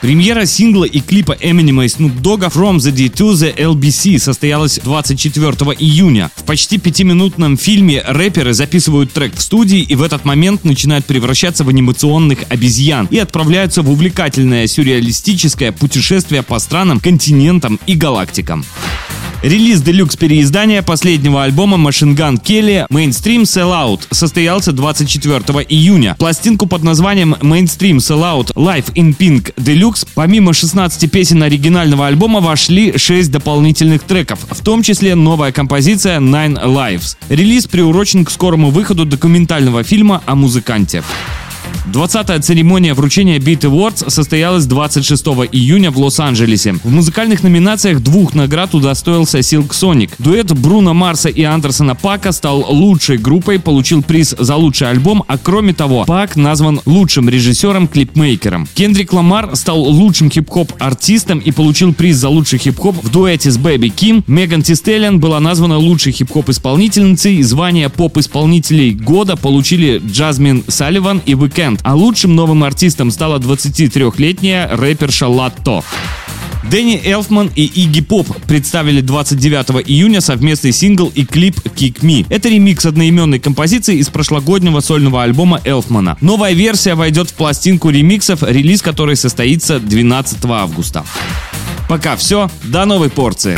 Премьера сингла и клипа Eminem и Snoop Dogg From the D to the LBC состоялась 24 июня. В почти пятиминутном фильме рэперы записывают трек в студии и в этот момент начинают превращаться в анимационных обезьян и отправляются в увлекательное сюрреалистическое путешествие по странам, континентам и галактикам. Релиз делюкс переиздания последнего альбома Machine Gun Kelly Mainstream Sellout состоялся 24 июня. Пластинку под названием Mainstream Sellout Live in Pink Deluxe помимо 16 песен оригинального альбома вошли 6 дополнительных треков, в том числе новая композиция Nine Lives. Релиз приурочен к скорому выходу документального фильма о музыканте. 20-я церемония вручения Beat Awards состоялась 26 июня в Лос-Анджелесе. В музыкальных номинациях двух наград удостоился Silk Sonic. Дуэт Бруно Марса и Андерсона Пака стал лучшей группой, получил приз за лучший альбом, а кроме того, Пак назван лучшим режиссером-клипмейкером. Кендрик Ламар стал лучшим хип-хоп артистом и получил приз за лучший хип-хоп в дуэте с Бэби Ким. Меган Тистеллиан была названа лучшей хип-хоп исполнительницей. Звание поп-исполнителей года получили Джазмин Салливан и Weekend а лучшим новым артистом стала 23-летняя рэперша Латто. Дэнни Элфман и Игги Поп представили 29 июня совместный сингл и клип Kick Me. Это ремикс одноименной композиции из прошлогоднего сольного альбома Элфмана. Новая версия войдет в пластинку ремиксов, релиз которой состоится 12 августа. Пока все, до новой порции.